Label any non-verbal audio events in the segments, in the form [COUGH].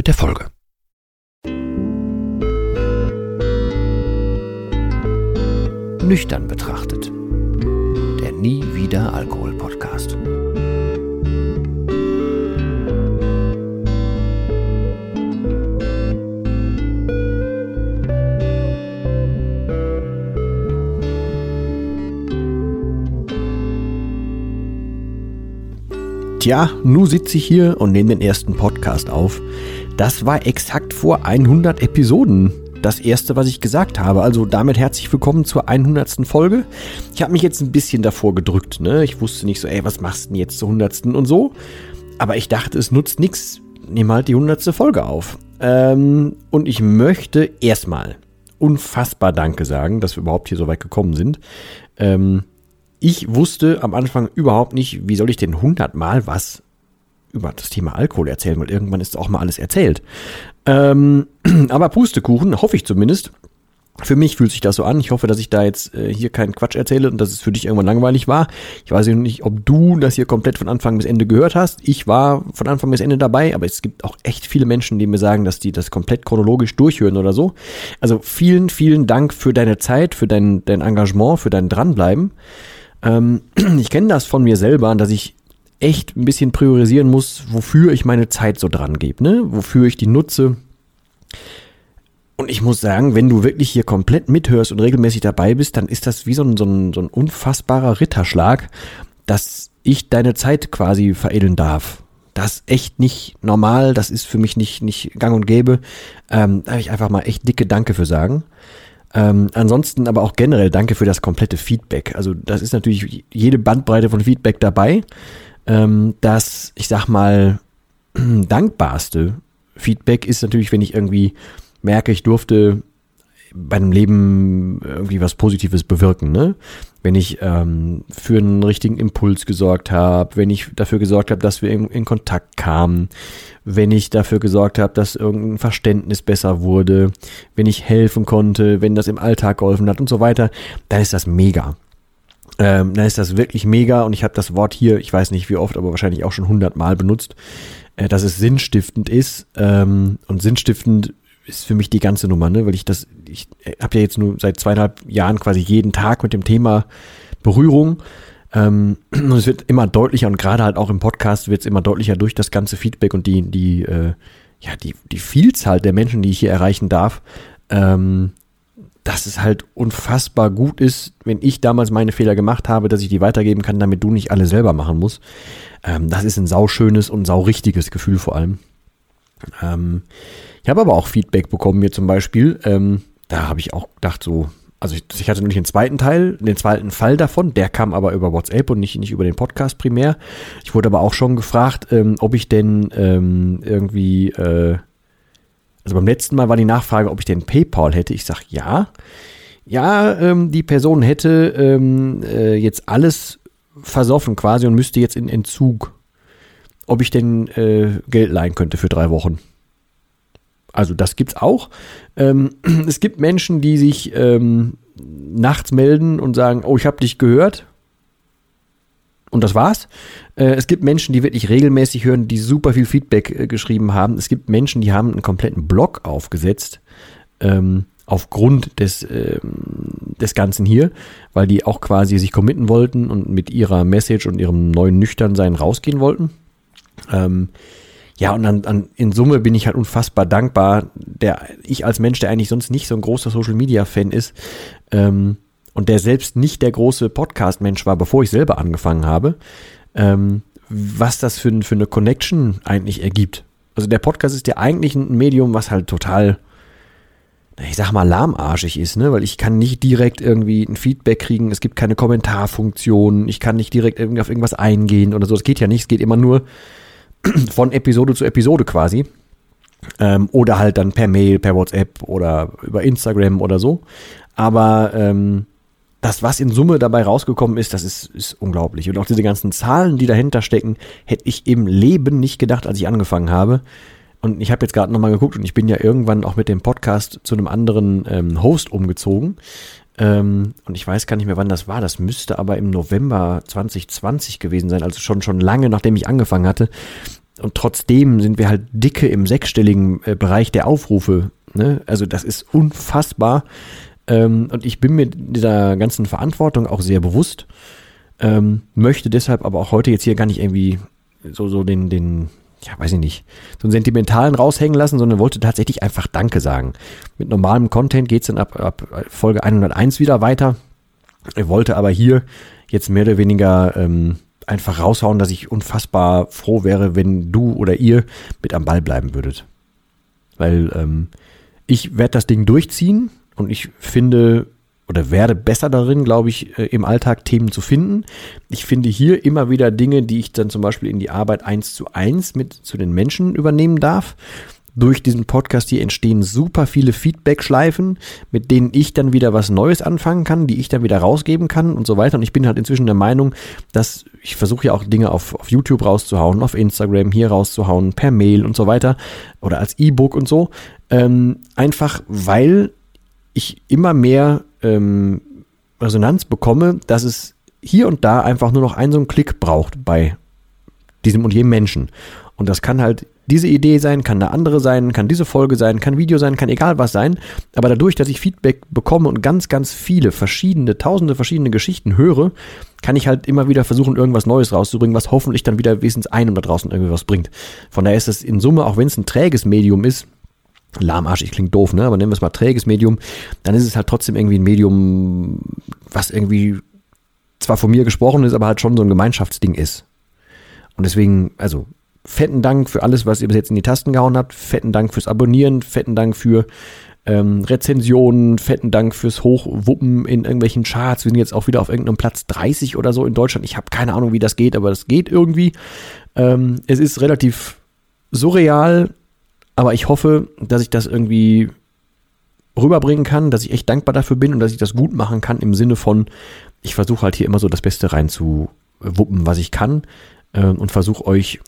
mit der Folge. Nüchtern betrachtet. Der Nie wieder Alkohol Podcast. Tja, nun sitze ich hier und nehme den ersten Podcast auf. Das war exakt vor 100 Episoden. Das erste, was ich gesagt habe. Also damit herzlich willkommen zur 100. Folge. Ich habe mich jetzt ein bisschen davor gedrückt. Ne? Ich wusste nicht so, ey, was machst du denn jetzt zur 100. und so. Aber ich dachte, es nutzt nichts. Nimm halt die 100. Folge auf. Ähm, und ich möchte erstmal unfassbar Danke sagen, dass wir überhaupt hier so weit gekommen sind. Ähm, ich wusste am Anfang überhaupt nicht, wie soll ich denn hundertmal was über das Thema Alkohol erzählen, weil irgendwann ist auch mal alles erzählt. Ähm, [CLEARS THROAT] aber Pustekuchen, hoffe ich zumindest. Für mich fühlt sich das so an. Ich hoffe, dass ich da jetzt äh, hier keinen Quatsch erzähle und dass es für dich irgendwann langweilig war. Ich weiß nicht, ob du das hier komplett von Anfang bis Ende gehört hast. Ich war von Anfang bis Ende dabei, aber es gibt auch echt viele Menschen, die mir sagen, dass die das komplett chronologisch durchhören oder so. Also vielen, vielen Dank für deine Zeit, für dein, dein Engagement, für dein Dranbleiben. Ähm, [CLEARS THROAT] ich kenne das von mir selber, dass ich echt ein bisschen priorisieren muss, wofür ich meine Zeit so dran gebe, ne? Wofür ich die nutze. Und ich muss sagen, wenn du wirklich hier komplett mithörst und regelmäßig dabei bist, dann ist das wie so ein, so ein, so ein unfassbarer Ritterschlag, dass ich deine Zeit quasi veredeln darf. Das ist echt nicht normal, das ist für mich nicht, nicht gang und gäbe. Ähm, da habe ich einfach mal echt dicke Danke für sagen. Ähm, ansonsten aber auch generell danke für das komplette Feedback. Also das ist natürlich jede Bandbreite von Feedback dabei. Ähm, das, ich sag mal, [CLEARS THROAT] dankbarste Feedback ist natürlich, wenn ich irgendwie merke, ich durfte bei einem Leben irgendwie was Positives bewirken, ne? Wenn ich ähm, für einen richtigen Impuls gesorgt habe, wenn ich dafür gesorgt habe, dass wir in, in Kontakt kamen, wenn ich dafür gesorgt habe, dass irgendein Verständnis besser wurde, wenn ich helfen konnte, wenn das im Alltag geholfen hat und so weiter, dann ist das mega. Ähm, dann ist das wirklich mega und ich habe das Wort hier, ich weiß nicht wie oft, aber wahrscheinlich auch schon hundertmal benutzt, äh, dass es sinnstiftend ist ähm, und sinnstiftend ist für mich die ganze Nummer, ne? weil ich das, ich habe ja jetzt nur seit zweieinhalb Jahren quasi jeden Tag mit dem Thema Berührung. Ähm, und es wird immer deutlicher und gerade halt auch im Podcast wird es immer deutlicher durch das ganze Feedback und die, die, äh, ja, die, die Vielzahl der Menschen, die ich hier erreichen darf, ähm, dass es halt unfassbar gut ist, wenn ich damals meine Fehler gemacht habe, dass ich die weitergeben kann, damit du nicht alle selber machen musst. Ähm, das ist ein sauschönes und saurichtiges Gefühl vor allem. Ähm, ich habe aber auch Feedback bekommen, mir zum Beispiel. Ähm, da habe ich auch gedacht, so, also ich, ich hatte nämlich den zweiten Teil, den zweiten Fall davon, der kam aber über WhatsApp und nicht, nicht über den Podcast primär. Ich wurde aber auch schon gefragt, ähm, ob ich denn ähm, irgendwie, äh, also beim letzten Mal war die Nachfrage, ob ich denn PayPal hätte. Ich sag ja. Ja, ähm, die Person hätte ähm, äh, jetzt alles versoffen quasi und müsste jetzt in Entzug. Ob ich denn äh, Geld leihen könnte für drei Wochen. Also das gibt's auch. Ähm, [CLEARS THROAT] es gibt Menschen, die sich ähm, nachts melden und sagen, oh, ich habe dich gehört. Und das war's. Äh, es gibt Menschen, die wirklich regelmäßig hören, die super viel Feedback äh, geschrieben haben. Es gibt Menschen, die haben einen kompletten Blog aufgesetzt. Ähm, aufgrund des, ähm, des Ganzen hier, weil die auch quasi sich committen wollten und mit ihrer Message und ihrem neuen Nüchternsein rausgehen wollten. Ähm, ja, und an, an, in Summe bin ich halt unfassbar dankbar, der ich als Mensch, der eigentlich sonst nicht so ein großer Social Media Fan ist, ähm, und der selbst nicht der große Podcast-Mensch war, bevor ich selber angefangen habe, ähm, was das für, für eine Connection eigentlich ergibt. Also der Podcast ist ja eigentlich ein Medium, was halt total, ich sag mal, lahmarschig ist, ne? Weil ich kann nicht direkt irgendwie ein Feedback kriegen, es gibt keine Kommentarfunktion, ich kann nicht direkt irgendwie auf irgendwas eingehen oder so. Das geht ja nicht, es geht immer nur [CLEARS THROAT] von Episode zu Episode quasi. Ähm, oder halt dann per Mail, per WhatsApp oder über Instagram oder so. Aber ähm, das, was in Summe dabei rausgekommen ist, das ist, ist unglaublich. Und auch diese ganzen Zahlen, die dahinter stecken, hätte ich im Leben nicht gedacht, als ich angefangen habe. Und ich habe jetzt gerade nochmal geguckt und ich bin ja irgendwann auch mit dem Podcast zu einem anderen ähm, Host umgezogen. Ähm, und ich weiß gar nicht mehr, wann das war. Das müsste aber im November 2020 gewesen sein, also schon, schon lange nachdem ich angefangen hatte. Und trotzdem sind wir halt dicke im sechsstelligen äh, Bereich der Aufrufe. Ne? Also das ist unfassbar. Ähm, und ich bin mir dieser ganzen Verantwortung auch sehr bewusst. Ähm, möchte deshalb aber auch heute jetzt hier gar nicht irgendwie so, so den, den, ja, weiß ich nicht, so einen sentimentalen raushängen lassen, sondern wollte tatsächlich einfach Danke sagen. Mit normalem Content geht's dann ab, ab Folge 101 wieder weiter. Er wollte aber hier jetzt mehr oder weniger ähm, einfach raushauen, dass ich unfassbar froh wäre, wenn du oder ihr mit am Ball bleiben würdet. Weil ähm, ich werde das Ding durchziehen und ich finde oder werde besser darin, glaube ich, äh, im Alltag Themen zu finden. Ich finde hier immer wieder Dinge, die ich dann zum Beispiel in die Arbeit eins zu eins mit zu den Menschen übernehmen darf durch diesen Podcast hier entstehen super viele Feedback-Schleifen, mit denen ich dann wieder was Neues anfangen kann, die ich dann wieder rausgeben kann und so weiter. Und ich bin halt inzwischen der Meinung, dass ich versuche ja auch Dinge auf, auf YouTube rauszuhauen, auf Instagram hier rauszuhauen, per Mail und so weiter oder als E-Book und so. Ähm, einfach weil ich immer mehr ähm, Resonanz bekomme, dass es hier und da einfach nur noch einen so einen Klick braucht bei diesem und jedem Menschen. Und das kann halt diese Idee sein, kann eine andere sein, kann diese Folge sein, kann Video sein, kann egal was sein. Aber dadurch, dass ich Feedback bekomme und ganz, ganz viele verschiedene, tausende verschiedene Geschichten höre, kann ich halt immer wieder versuchen, irgendwas Neues rauszubringen, was hoffentlich dann wieder wenigstens einem da draußen irgendwie was bringt. Von daher ist es in Summe, auch wenn es ein träges Medium ist, lahmarschig klingt doof, ne? Aber nennen wir es mal träges Medium, dann ist es halt trotzdem irgendwie ein Medium, was irgendwie zwar von mir gesprochen ist, aber halt schon so ein Gemeinschaftsding ist. Und deswegen, also fetten Dank für alles, was ihr bis jetzt in die Tasten gehauen habt. Fetten Dank fürs Abonnieren, fetten Dank für ähm, Rezensionen, fetten Dank fürs Hochwuppen in irgendwelchen Charts. Wir sind jetzt auch wieder auf irgendeinem Platz 30 oder so in Deutschland. Ich habe keine Ahnung, wie das geht, aber das geht irgendwie. Ähm, es ist relativ surreal, aber ich hoffe, dass ich das irgendwie rüberbringen kann, dass ich echt dankbar dafür bin und dass ich das gut machen kann im Sinne von, ich versuche halt hier immer so das Beste reinzuwuppen, was ich kann äh, und versuche euch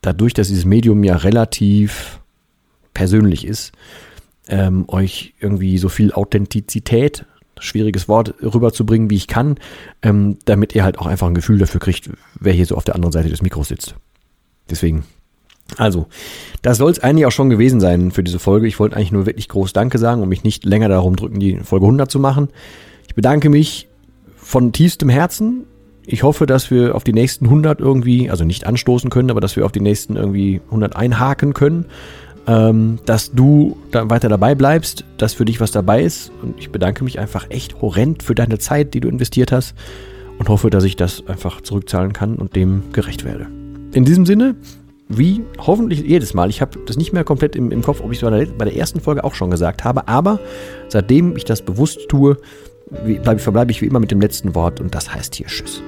dadurch, dass dieses Medium ja relativ persönlich ist, ähm, euch irgendwie so viel Authentizität, schwieriges Wort, rüberzubringen, wie ich kann, ähm, damit ihr halt auch einfach ein Gefühl dafür kriegt, wer hier so auf der anderen Seite des Mikros sitzt. Deswegen. Also, das soll es eigentlich auch schon gewesen sein für diese Folge. Ich wollte eigentlich nur wirklich groß Danke sagen und mich nicht länger darum drücken, die Folge 100 zu machen. Ich bedanke mich von tiefstem Herzen ich hoffe, dass wir auf die nächsten 100 irgendwie, also nicht anstoßen können, aber dass wir auf die nächsten irgendwie 100 einhaken können. Ähm, dass du da weiter dabei bleibst, dass für dich was dabei ist. Und ich bedanke mich einfach echt horrend für deine Zeit, die du investiert hast und hoffe, dass ich das einfach zurückzahlen kann und dem gerecht werde. In diesem Sinne, wie hoffentlich jedes Mal, ich habe das nicht mehr komplett im, im Kopf, ob ich es bei, der ersten Folge auch schon gesagt habe, aber seitdem ich das bewusst tue, bleib, verbleibe ich wie immer mit dem letzten Wort und das heißt hier Tschüss.